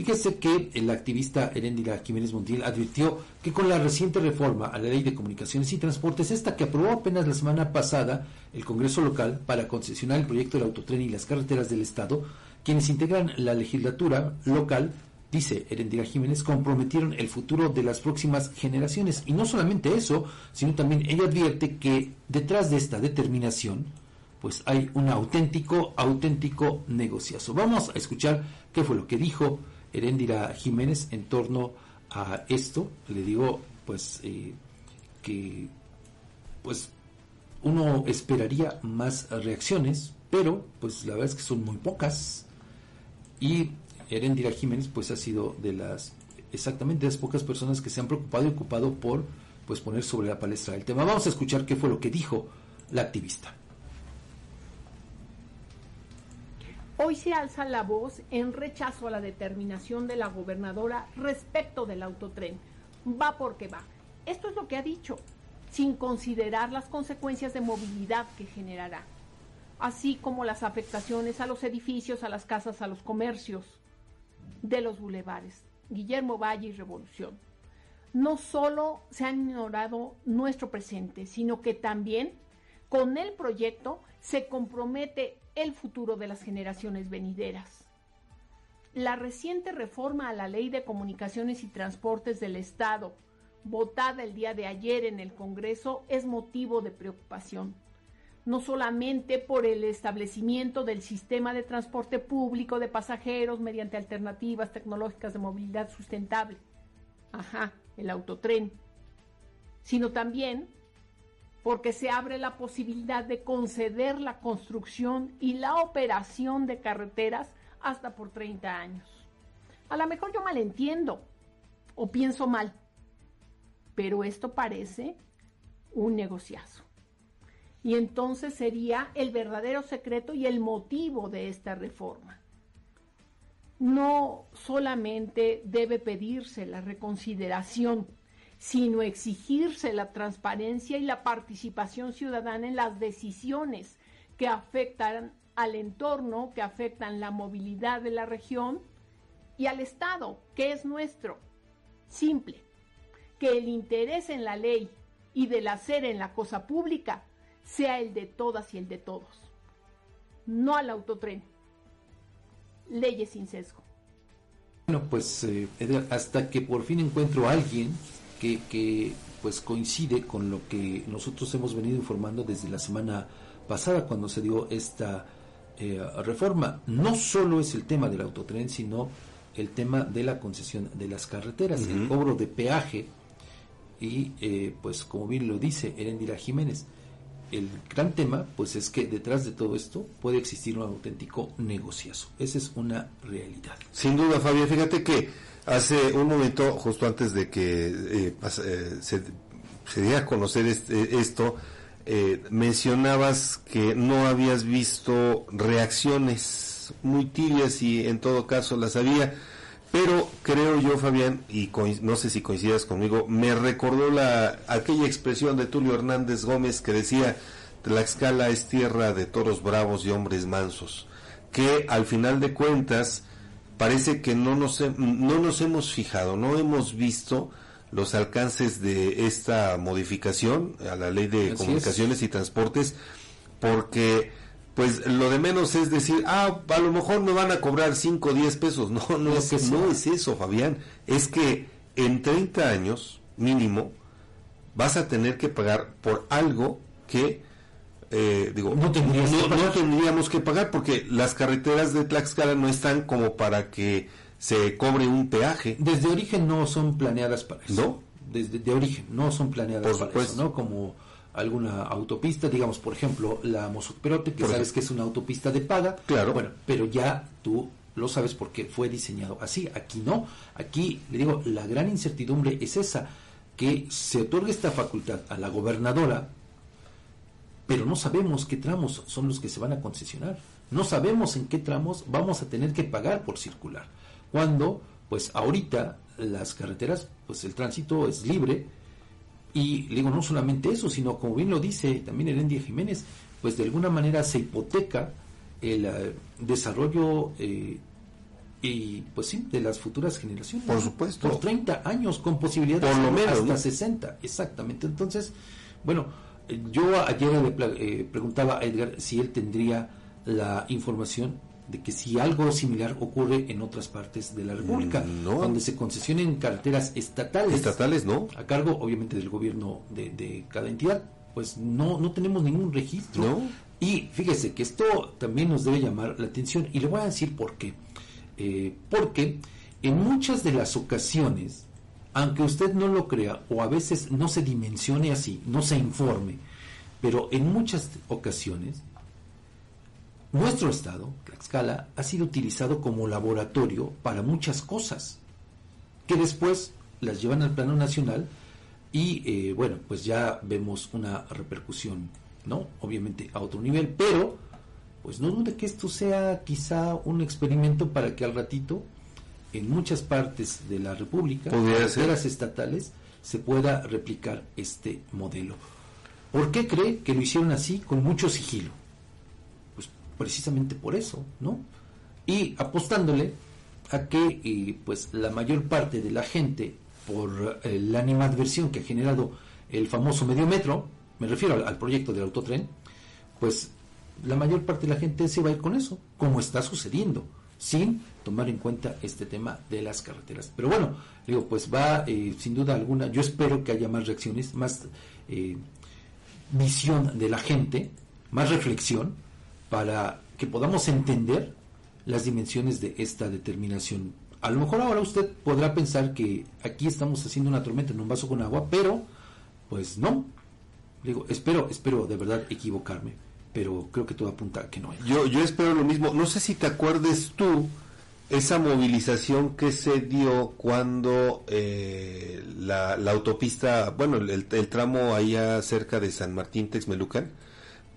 Fíjese que el activista Heréndira Jiménez Montiel advirtió que con la reciente reforma a la Ley de Comunicaciones y Transportes, esta que aprobó apenas la semana pasada el Congreso local para concesionar el proyecto del autotren y las carreteras del Estado, quienes integran la legislatura local, dice Herendira Jiménez, comprometieron el futuro de las próximas generaciones. Y no solamente eso, sino también ella advierte que detrás de esta determinación, pues hay un auténtico, auténtico negociazo. Vamos a escuchar qué fue lo que dijo Herendira Jiménez en torno a esto. Le digo, pues, eh, que, pues, uno esperaría más reacciones, pero, pues, la verdad es que son muy pocas. Y Herendira Jiménez, pues, ha sido de las, exactamente, de las pocas personas que se han preocupado y ocupado por, pues, poner sobre la palestra el tema. Vamos a escuchar qué fue lo que dijo la activista. Hoy se alza la voz en rechazo a la determinación de la gobernadora respecto del autotren. Va porque va. Esto es lo que ha dicho, sin considerar las consecuencias de movilidad que generará, así como las afectaciones a los edificios, a las casas, a los comercios de los bulevares. Guillermo Valle y Revolución. No solo se ha ignorado nuestro presente, sino que también con el proyecto se compromete el futuro de las generaciones venideras. La reciente reforma a la Ley de Comunicaciones y Transportes del Estado, votada el día de ayer en el Congreso, es motivo de preocupación, no solamente por el establecimiento del sistema de transporte público de pasajeros mediante alternativas tecnológicas de movilidad sustentable, ajá, el autotren, sino también porque se abre la posibilidad de conceder la construcción y la operación de carreteras hasta por 30 años. A lo mejor yo malentiendo o pienso mal, pero esto parece un negociazo. Y entonces sería el verdadero secreto y el motivo de esta reforma. No solamente debe pedirse la reconsideración sino exigirse la transparencia y la participación ciudadana en las decisiones que afectan al entorno, que afectan la movilidad de la región y al Estado, que es nuestro. Simple, que el interés en la ley y del hacer en la cosa pública sea el de todas y el de todos, no al autotren. Leyes sin sesgo. Bueno, pues eh, hasta que por fin encuentro a alguien que, pues coincide con lo que nosotros hemos venido informando desde la semana pasada cuando se dio esta eh, reforma. No solo es el tema del autotren, sino el tema de la concesión de las carreteras, el cobro de peaje y eh, pues como bien lo dice Erendira Jiménez, el gran tema pues es que detrás de todo esto puede existir un auténtico negociazo. Esa es una realidad. Sin duda, Fabián, fíjate que Hace un momento, justo antes de que eh, eh, se, diera a conocer este, esto, eh, mencionabas que no habías visto reacciones muy tibias y en todo caso las había, pero creo yo, Fabián, y no sé si coincidas conmigo, me recordó la aquella expresión de Tulio Hernández Gómez que decía, Tlaxcala es tierra de toros bravos y hombres mansos, que al final de cuentas, parece que no nos, no nos hemos fijado, no hemos visto los alcances de esta modificación a la ley de comunicaciones y transportes, porque pues lo de menos es decir, ah, a lo mejor me van a cobrar 5 o 10 pesos. No, no, es, eso. no es eso, Fabián. Es que en 30 años mínimo vas a tener que pagar por algo que eh, digo, no, tendríamos que pagar porque las carreteras de Tlaxcala no están como para que se cobre un peaje. Desde origen no son planeadas para eso. ¿No? Desde de origen no son planeadas para eso, ¿no? Como alguna autopista, digamos, por ejemplo, la Mozuperote, que sabes que es una autopista de paga. Claro. Bueno, pero ya tú lo sabes porque fue diseñado así. Aquí no. Aquí, le digo, la gran incertidumbre es esa, que se otorgue esta facultad a la gobernadora pero no sabemos qué tramos son los que se van a concesionar. No sabemos en qué tramos vamos a tener que pagar por circular. Cuando, pues ahorita las carreteras, pues el tránsito es libre y digo, no solamente eso, sino como bien lo dice también Herendia Jiménez, pues de alguna manera se hipoteca el eh, desarrollo eh, y pues sí, de las futuras generaciones. Por supuesto. Por 30 años con posibilidad Por lo menos, hasta ¿no? 60, exactamente. Entonces, bueno, eh, yo ayer le eh, preguntaba a Edgar si él tendría la información de que si algo similar ocurre en otras partes de la República, Mm, no. donde se concesionen carreteras estatales, Estatales, ¿no? a cargo obviamente del gobierno de, de cada entidad, pues no, no tenemos ningún registro. No. Y fíjese que esto también nos debe llamar la atención y le voy a decir por qué. Eh, porque en muchas de las ocasiones, aunque usted no lo crea o a veces no se dimensione así, no se informe, pero en muchas ocasiones nuestro estado, Tlaxcala, ha sido utilizado como laboratorio para muchas cosas que después las llevan al plano nacional y eh, bueno, pues ya vemos una repercusión, ¿no? Obviamente a otro nivel, pero pues no dude que esto sea quizá un experimento para que al ratito en muchas partes de la República, ser. carreteras estatales, se pueda replicar este modelo. ¿Por qué cree que lo hicieron así con mucho sigilo? Precisamente por eso, ¿no? Y apostándole a que eh, pues la mayor parte de la gente por eh, la animadversión que ha generado el famoso medio metro, me refiero al, al proyecto del autotren, pues la mayor parte de la gente se va a ir con eso, como está sucediendo, sin tomar en cuenta este tema de las carreteras. Pero bueno, digo, pues va eh, sin duda alguna, yo espero que haya más reacciones, más eh, visión de la gente, más reflexión, para que podamos entender las dimensiones de esta determinación. A lo mejor ahora usted podrá pensar que aquí estamos haciendo una tormenta en un vaso con agua, pero pues no. Digo, espero, espero de verdad equivocarme, pero creo que todo apunta a que no. Yo, yo espero lo mismo. No sé si te acuerdes tú esa movilización que se dio cuando eh, la, la autopista, bueno, el, el tramo allá cerca de San Martín Texmelucan,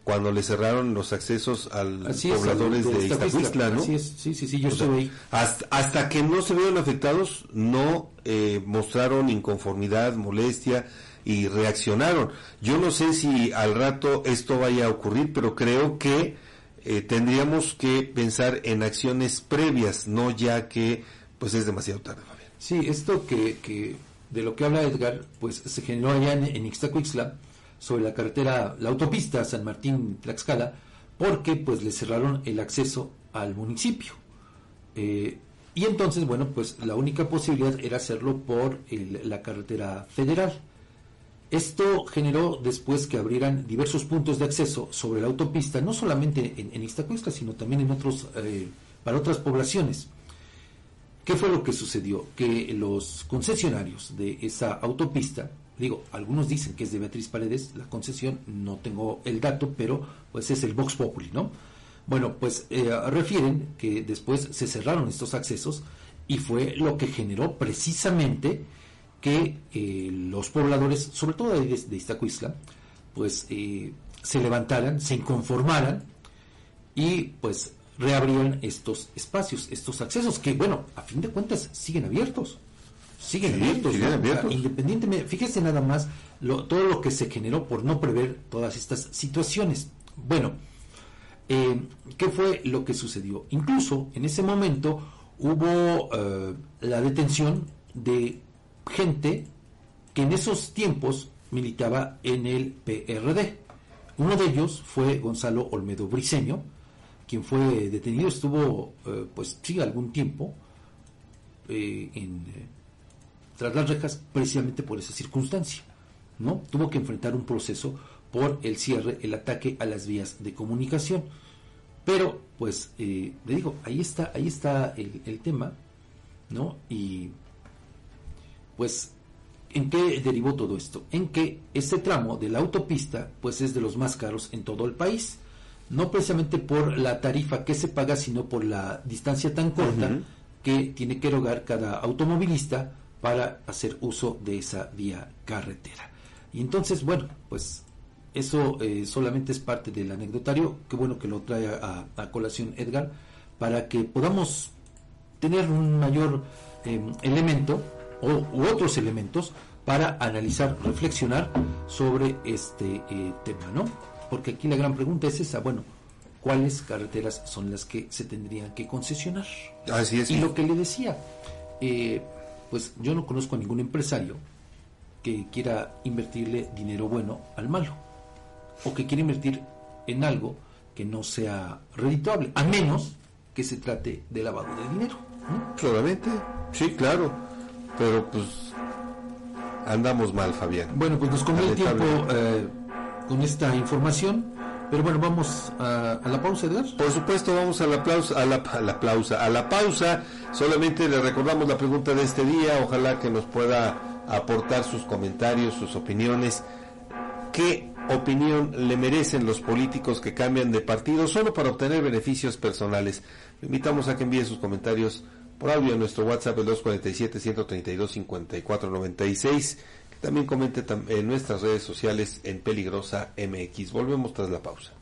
cuando le cerraron los accesos a los pobladores de Iztacuistla, ¿no? Así es, sí, sí, sí, yo O sea, estuve ahí. hasta, hasta que no se vieron afectados, no eh, mostraron inconformidad, molestia y reaccionaron. Yo no sé si al rato esto vaya a ocurrir, pero creo que eh, tendríamos que pensar en acciones previas, no ya que pues es demasiado tarde, Fabián. Sí, esto que, que de lo que habla Edgar, pues se generó allá en, en Ixtacuixtla, sobre la carretera, la autopista San Martín Tlaxcala, porque pues le cerraron el acceso al municipio. Eh, y entonces, bueno, pues la única posibilidad era hacerlo por la carretera federal. Esto generó después que abrieran diversos puntos de acceso sobre la autopista, no solamente en, en Ixtacuixtla, sino también en otros, eh, para otras poblaciones. ¿Qué fue lo que sucedió? Que los concesionarios de esa autopista, digo, algunos dicen que es de Beatriz Paredes, la concesión, no tengo el dato, pero pues es el Vox Populi, ¿no? Bueno, pues eh, refieren que después se cerraron estos accesos y fue lo que generó precisamente que eh, los pobladores, sobre todo de, de pues eh, se levantaran, se inconformaran y pues reabrieran estos espacios, estos accesos, que bueno, a fin de cuentas siguen abiertos. Siguen abiertos, siguen independientemente, fíjese nada más lo- todo lo que se generó por no prever todas estas situaciones. Bueno, eh, ¿qué fue lo que sucedió? Incluso en ese momento hubo eh, la detención de gente que en esos tiempos militaba en el PRD. Uno de ellos fue Gonzalo Olmedo Briceño, quien fue detenido, estuvo eh, pues sí algún tiempo eh, en, tras las rejas precisamente por esa circunstancia. ¿no? Tuvo que enfrentar un proceso por el cierre, el ataque a las vías de comunicación. Pero, pues, eh, le digo, ahí está, ahí está el, el tema, ¿no? Y, pues, ¿en qué derivó todo esto? En que este tramo de la autopista, pues, es de los más caros en todo el país. No precisamente por la tarifa que se paga, sino por la distancia tan corta que tiene que erogar cada automovilista para hacer uso de esa vía carretera. Y entonces, bueno, pues eso eh, solamente es parte del anecdotario, qué bueno que lo trae a, a colación Edgar, para que podamos tener un mayor eh, elemento o, u otros elementos para analizar, reflexionar sobre este eh, tema, ¿no? Porque aquí la gran pregunta es esa, bueno, cuáles carreteras son las que se tendrían que concesionar. Así es. Y lo que le decía, eh, pues yo no conozco a ningún empresario que quiera invertirle dinero bueno al malo, o que quiera invertir en algo que no sea redituable, a menos que se trate de lavado de dinero. Solamente, sí, claro, pero pues andamos mal, Fabián. Bueno, pues nos comió el tiempo eh, con esta información. Pero bueno, vamos a, la pausa, Edgar. Por supuesto, vamos a la a la, a la pausa, a la pausa. Solamente le recordamos la pregunta de este día. Ojalá que nos pueda aportar sus comentarios, sus opiniones. ¿Qué opinión le merecen los políticos que cambian de partido solo para obtener beneficios personales? Le invitamos a que envíe sus comentarios por audio a nuestro WhatsApp el 247-132-5496. Que también comente en nuestras redes sociales en Peligrosa MX. Volvemos tras la pausa.